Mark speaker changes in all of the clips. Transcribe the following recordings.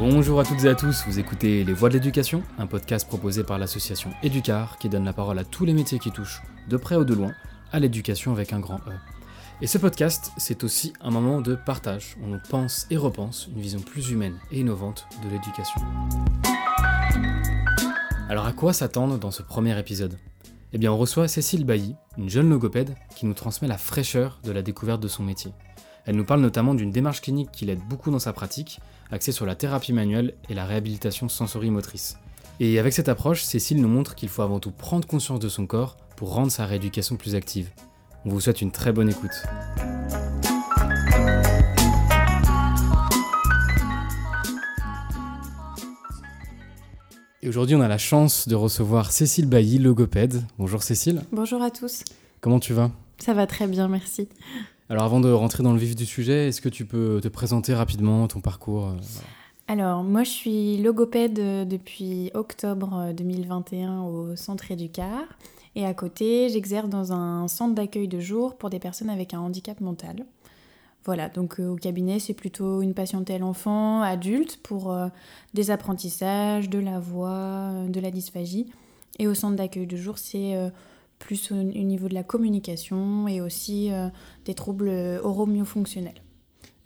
Speaker 1: Bonjour à toutes et à tous, vous écoutez Les Voix de l'éducation, un podcast proposé par l'association Educar qui donne la parole à tous les métiers qui touchent, de près ou de loin, à l'éducation avec un grand E. Et ce podcast, c'est aussi un moment de partage, où on pense et repense une vision plus humaine et innovante de l'éducation. Alors à quoi s'attendre dans ce premier épisode? Eh bien on reçoit Cécile Bailly, une jeune logopède qui nous transmet la fraîcheur de la découverte de son métier. Elle nous parle notamment d'une démarche clinique qui l'aide beaucoup dans sa pratique, axée sur la thérapie manuelle et la réhabilitation sensorimotrice. Et avec cette approche, Cécile nous montre qu'il faut avant tout prendre conscience de son corps pour rendre sa rééducation plus active. On vous souhaite une très bonne écoute. Et aujourd'hui, on a la chance de recevoir Cécile Bailly, logopède. Bonjour Cécile.
Speaker 2: Bonjour à tous.
Speaker 1: Comment tu vas?
Speaker 2: Ça va très bien, merci.
Speaker 1: Alors avant de rentrer dans le vif du sujet, est-ce que tu peux te présenter rapidement ton parcours euh,
Speaker 2: Alors moi je suis logopède euh, depuis octobre 2021 euh, au centre Éducar et à côté j'exerce dans un centre d'accueil de jour pour des personnes avec un handicap mental. Voilà, donc au cabinet c'est plutôt une patientèle enfant, adulte pour des apprentissages, de la voix, de la dysphagie. Et au centre d'accueil de jour c'est plus au, niveau de la communication et aussi euh, des troubles oromyofonctionnels.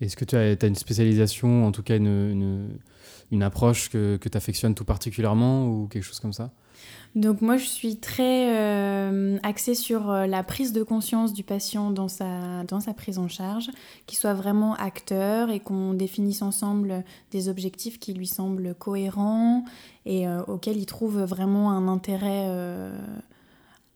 Speaker 1: Est-ce que tu as, as, une spécialisation, en tout cas une, une, approche que, que tu affectionnes tout particulièrement ou quelque chose comme ça?
Speaker 2: Donc moi, je suis très euh, axée sur euh, la prise de conscience du patient dans sa, dans sa prise en charge, qu'il soit vraiment acteur et qu'on définisse ensemble des objectifs qui lui semblent cohérents et auxquels il trouve vraiment un intérêt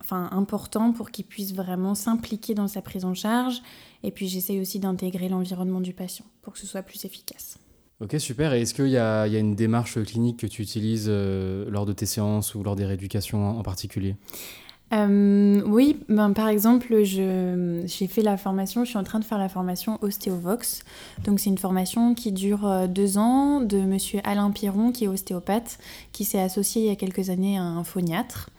Speaker 2: enfin, important pour qu'il puisse vraiment s'impliquer dans sa prise en charge. Et puis j'essaye aussi d'intégrer l'environnement du patient pour que ce soit plus efficace.
Speaker 1: Ok, super. Et est-ce qu'il y, y, a une démarche clinique que tu utilises euh, lors de tes séances ou lors des rééducations en particulier?
Speaker 2: Euh, oui, ben, par exemple, j'ai fait la formation, je suis en train de faire la formation Ostéovox. Donc, c'est une formation qui dure euh, deux ans de monsieur Alain Piron, qui est ostéopathe, qui s'est associé il y a quelques années à un phoniatre.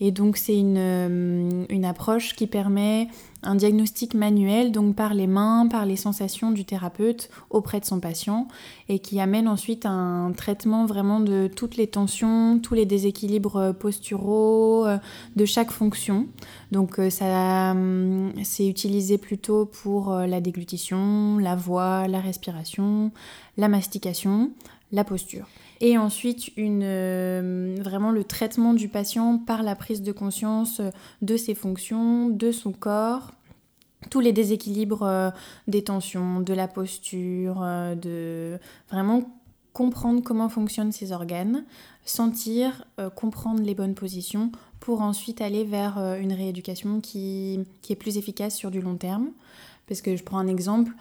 Speaker 2: Et donc c'est une, euh, une, approche qui permet un diagnostic manuel, donc par les mains, par les sensations du thérapeute auprès de son patient, et qui amène ensuite un traitement vraiment de toutes les tensions, tous les déséquilibres posturaux, euh, de chaque fonction. Donc euh, ça, c'est utilisé plutôt pour la déglutition, la voix, la respiration, la mastication, la posture et ensuite une, euh, vraiment le traitement du patient par la prise de conscience de ses fonctions, de son corps, tous les déséquilibres euh, des tensions, de la posture, euh, de vraiment comprendre comment fonctionnent ses organes, sentir, comprendre les bonnes positions pour ensuite aller vers une rééducation qui, qui est plus efficace sur du long terme. Parce que je prends un exemple,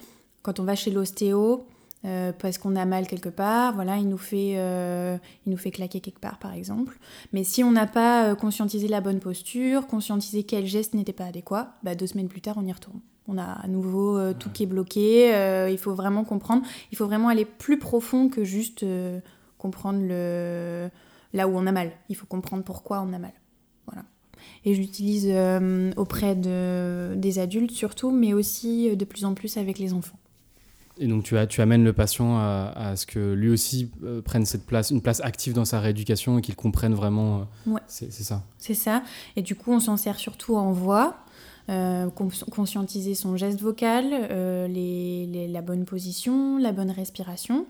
Speaker 2: quand on va chez l'ostéo, euh, parce qu'on a mal quelque part, voilà, il nous, fait, euh, il nous fait claquer quelque part par exemple. Mais si on n'a pas euh, conscientisé la bonne posture, conscientisé quel geste n'était pas adéquat, bah, deux semaines plus tard on y retourne. On a à nouveau tout qui est bloqué, il faut vraiment comprendre, il faut vraiment aller plus profond que juste comprendre le... là où on a mal. Il faut comprendre pourquoi on a mal. Voilà. Et j'utilise auprès de, des adultes surtout, mais aussi de plus en plus avec les enfants.
Speaker 1: Et donc tu, as, tu amènes le patient à, ce que lui aussi euh, prenne cette place, une place active dans sa rééducation et qu'il comprenne vraiment.
Speaker 2: Euh, ouais.
Speaker 1: C'est ça.
Speaker 2: C'est ça. Et du coup, on s'en sert surtout en voix, euh, conscientiser son geste vocal, les, la bonne position, la bonne respiration.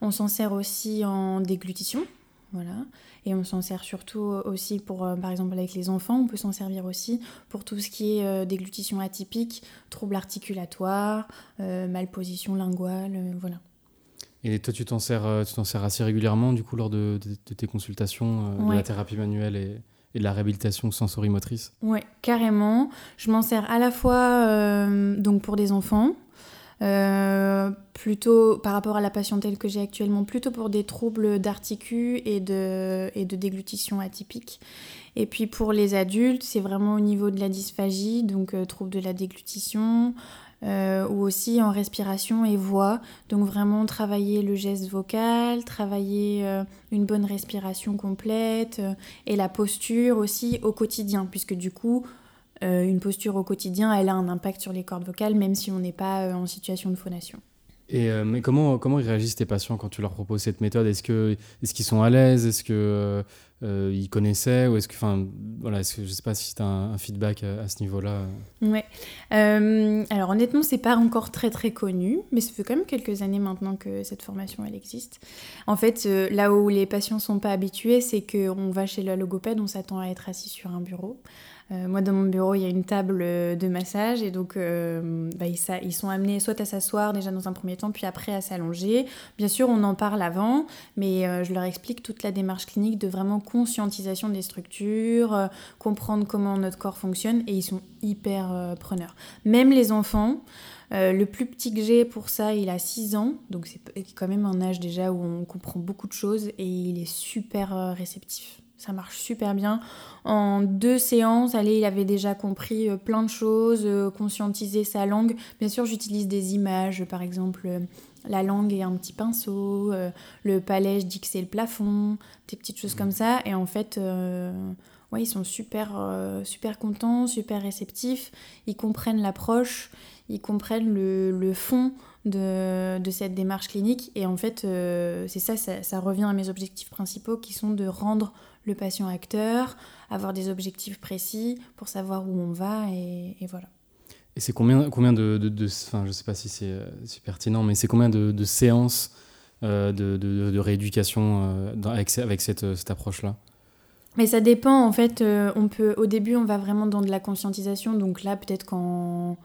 Speaker 2: On s'en sert aussi en déglutition. Voilà. Et on s'en sert surtout aussi pour, euh, par exemple, avec les enfants, on peut s'en servir aussi pour tout ce qui est euh, déglutition atypique, troubles articulatoires, euh, malposition linguale, voilà.
Speaker 1: Et toi, tu t'en sers, tu t'en sers assez régulièrement, du coup, lors de, tes consultations de la thérapie manuelle et, et, de la réhabilitation sensorimotrice?
Speaker 2: Oui, carrément. Je m'en sers à la fois donc pour des enfants, euh, plutôt par rapport à la patientèle que j'ai actuellement, plutôt pour des troubles d'articu et de, déglutition atypique. Et puis pour les adultes, c'est vraiment au niveau de la dysphagie, donc euh, troubles de la déglutition, euh, ou aussi en respiration et voix. Donc vraiment travailler le geste vocal, travailler une bonne respiration complète et la posture aussi au quotidien, puisque du coup, euh, une posture au quotidien, elle a un impact sur les cordes vocales, même si on n'est pas euh, en situation de phonation.
Speaker 1: Et euh, mais comment, comment ils réagissent tes patients quand tu leur proposes cette méthode? Est-ce qu'ils est qu'ils sont à l'aise? Est-ce qu'ils euh, ils connaissaient? Ou est-ce que, enfin, voilà, est-ce que, je sais pas si tu as un, feedback à, ce niveau-là
Speaker 2: Ouais. Euh, alors honnêtement, c'est pas encore très très connu, mais ça fait quand même quelques années maintenant que cette formation elle existe. En fait, là où les patients sont pas habitués, c'est qu'on va chez la logopède, on s'attend à être assis sur un bureau. Euh, moi, dans mon bureau, il y a une table euh, de massage et donc euh, bah, ils, sont amenés soit à s'asseoir déjà dans un premier temps, puis après à s'allonger. Bien sûr, on en parle avant, mais je leur explique toute la démarche clinique de vraiment conscientisation des structures, comprendre comment notre corps fonctionne et ils sont hyper preneurs. Même les enfants. le plus petit que j'ai pour ça, il a 6 ans, donc c'est quand même un âge déjà où on comprend beaucoup de choses et il est super réceptif ça marche super bien. En deux séances, allez, il avait déjà compris euh, plein de choses, euh, conscientisé sa langue. Bien sûr, j'utilise des images, par exemple, euh, la langue est un petit pinceau, le palais, je dis que c'est le plafond, des petites choses comme ça. Et en fait, ouais, ils sont super, super contents, super réceptifs. Ils comprennent l'approche, ils comprennent le, fond de, cette démarche clinique. Et en fait, c'est ça, ça, ça, revient à mes objectifs principaux qui sont de rendre le patient acteur, avoir des objectifs précis pour savoir où on va et, voilà.
Speaker 1: Et c'est combien, combien de, de, enfin, je sais pas si c'est euh, pertinent, mais c'est combien de, séances euh, de, rééducation euh, avec, avec cette, cette approche-là?
Speaker 2: Mais ça dépend en fait. on peut, au début, on va vraiment dans de la conscientisation. Donc là, peut-être quand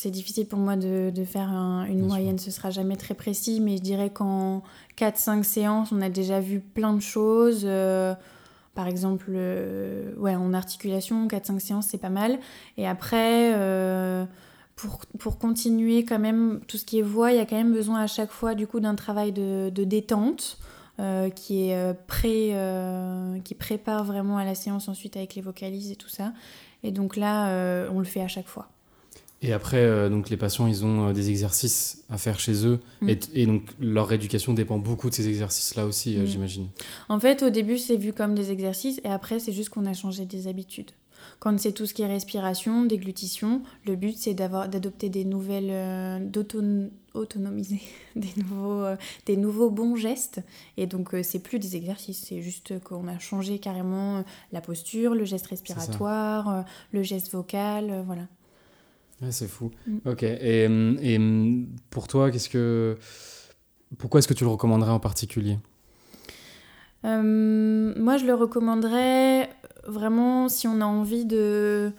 Speaker 2: c'est difficile pour moi de, de faire une moyenne, ce sera jamais très précis, mais je dirais qu'en 4-5 séances, on a déjà vu plein de choses. Euh, par exemple, euh, ouais, en articulation, 4-5 séances, c'est pas mal. Et après, euh, pour, pour, continuer quand même, tout ce qui est voix, il y a quand même besoin à chaque fois du coup d'un travail de, de détente. qui est pré, qui prépare vraiment à la séance ensuite avec les vocalises et tout ça. Et donc là, on le fait à chaque fois.
Speaker 1: Et après, euh, donc les patients, ils ont euh, des exercices à faire chez eux. Mm. Et, donc, leur rééducation dépend beaucoup de ces exercices-là aussi, euh, mm. j'imagine.
Speaker 2: En fait, au début, c'est vu comme des exercices. Et après, c'est juste qu'on a changé des habitudes. Quand c'est tout ce qui est respiration, déglutition, le but, c'est d'adopter des nouvelles... d'autonomiser des nouveaux, des nouveaux bons gestes. Et donc, c'est plus des exercices. C'est juste qu'on a changé carrément la posture, le geste respiratoire, le geste vocal, voilà
Speaker 1: c'est fou. Mm. Ok. Et, et, pour toi, qu'est-ce que, pourquoi est-ce que tu le recommanderais en particulier?
Speaker 2: Euh, Moi, je le recommanderais vraiment si on a envie de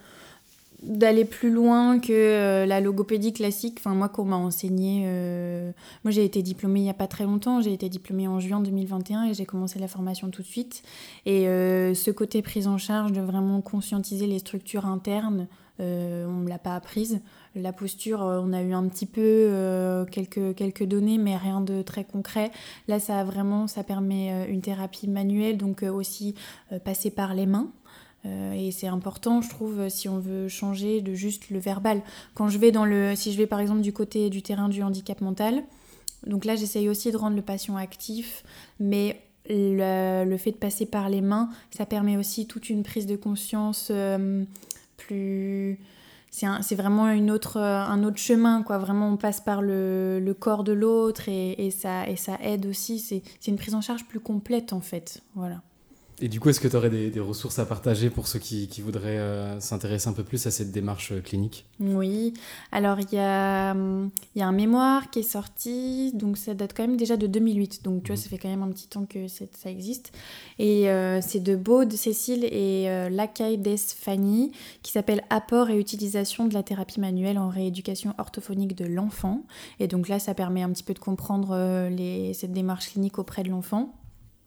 Speaker 2: d'aller plus loin que euh, la logopédie classique. Enfin, moi, qu'on m'a enseigné, euh, moi j'ai été diplômée il n'y a pas très longtemps, j'ai été diplômée en juin 2021 et j'ai commencé la formation tout de suite. Et ce côté prise en charge de vraiment conscientiser les structures internes, euh, on ne l'a pas apprise. La posture, euh, on a eu un petit peu euh, quelques, quelques données, mais rien de très concret. Là, ça vraiment, ça permet une thérapie manuelle, donc aussi passer par les mains. Et c'est important, je trouve, si on veut changer de juste le verbal. Quand je vais dans le, si je vais par exemple du côté du terrain du handicap mental, donc là, j'essaye aussi de rendre le patient actif, mais le, le, fait de passer par les mains, ça permet aussi toute une prise de conscience plus c'est vraiment une autre, un autre chemin, quoi. Vraiment, on passe par le, le corps de l'autre et, et, ça, et ça aide aussi. C'est une prise en charge plus complète, en fait. Voilà.
Speaker 1: Et du coup, est-ce que tu aurais des, ressources à partager pour ceux qui, voudraient euh, s'intéresser un peu plus à cette démarche euh, clinique?
Speaker 2: Oui, alors il y a, y a un mémoire qui est sorti, donc ça date quand même déjà de 2008, donc tu vois, mmh. ça fait quand même un petit temps que ça existe. Et euh, c'est de Baud, Cécile et euh, Des Fanny, qui s'appelle Apport et utilisation de la thérapie manuelle en rééducation orthophonique de l'enfant. Et donc là, ça permet un petit peu de comprendre les, cette démarche clinique auprès de l'enfant.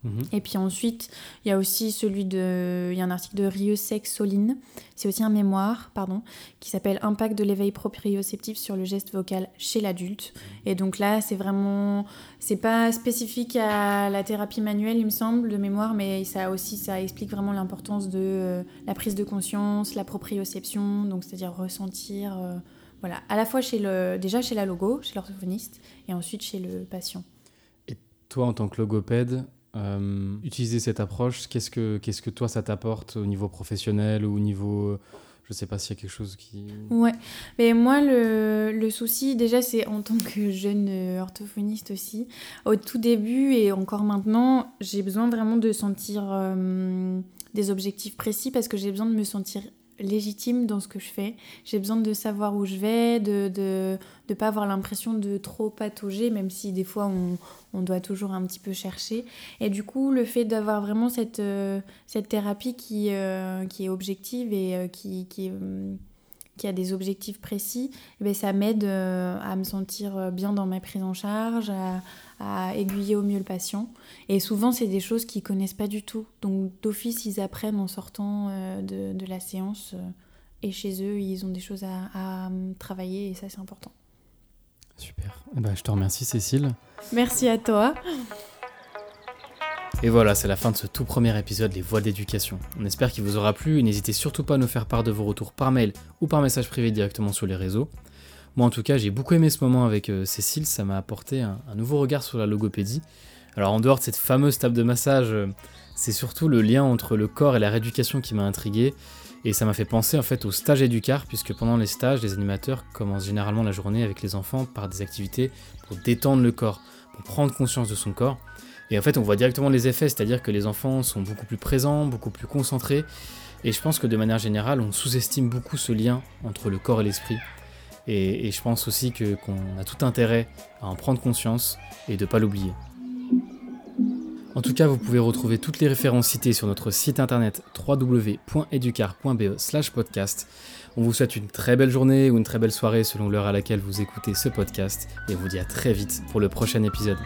Speaker 2: Mhm. Et puis ensuite, il y a aussi celui de. Il y a un article de Rieux-Sec Soline, c'est aussi un mémoire, pardon, qui s'appelle Impact de l'éveil proprioceptif sur le geste vocal chez l'adulte. Mhm. Et donc là, c'est vraiment. C'est pas spécifique à la thérapie manuelle, il me semble, de mémoire, mais ça aussi, ça explique vraiment l'importance de euh, la prise de conscience, la proprioception, donc c'est-à-dire ressentir. Euh, voilà, à la fois chez le, déjà chez la logo, chez l'orthophoniste, et ensuite chez le patient.
Speaker 1: Et toi, en tant que logopède, euh, utiliser cette approche, qu'est-ce que, qu'est-ce que toi ça t'apporte au niveau professionnel ou au niveau Je sais pas s'il y a quelque chose qui.
Speaker 2: Ouais, mais moi, le, le souci, déjà, c'est en tant que jeune euh, orthophoniste aussi. Au tout début et encore maintenant, j'ai besoin vraiment de sentir euh, des objectifs précis parce que j'ai besoin de me sentir légitime dans ce que je fais. J'ai besoin de savoir où je vais, de ne de, pas avoir l'impression de trop patauger, même si des fois on, on, doit toujours un petit peu chercher. Et du coup, le fait d'avoir vraiment cette, euh, cette thérapie qui, euh, qui est objective et euh, qui, qui, qui, a des objectifs précis, eh ben, ça m'aide à me sentir bien dans ma prise en charge, à, à aiguiller au mieux le patient. Et souvent, c'est des choses qu'ils connaissent pas du tout. Donc, d'office, ils apprennent en sortant euh, de, de, la séance. Euh, et chez eux, ils ont des choses à, à travailler et ça, c'est important.
Speaker 1: Super. Ben, je te remercie, Cécile.
Speaker 2: Merci à toi.
Speaker 1: Et voilà, c'est la fin de ce tout premier épisode Les Voix d'éducation. On espère qu'il vous aura plu et n'hésitez surtout pas à nous faire part de vos retours par mail ou par message privé directement sur les réseaux. Moi en tout cas j'ai beaucoup aimé ce moment avec euh, Cécile, ça m'a apporté un, nouveau regard sur la logopédie. Alors en dehors de cette fameuse table de massage, euh, c'est surtout le lien entre le corps et la rééducation qui m'a intrigué. Et ça m'a fait penser en fait au stage éducar, puisque pendant les stages, les animateurs commencent généralement la journée avec les enfants par des activités pour détendre le corps, pour prendre conscience de son corps. Et en fait, on voit directement les effets, c'est-à-dire que les enfants sont beaucoup plus présents, beaucoup plus concentrés. Et je pense que de manière générale, on sous-estime beaucoup ce lien entre le corps et l'esprit. Et, je pense aussi qu'on a tout intérêt à en prendre conscience et de ne pas l'oublier. En tout cas, vous pouvez retrouver toutes les références citées sur notre site internet www.educar.be podcast. On vous souhaite une très belle journée ou une très belle soirée selon l'heure à laquelle vous écoutez ce podcast et on vous dit à très vite pour le prochain épisode.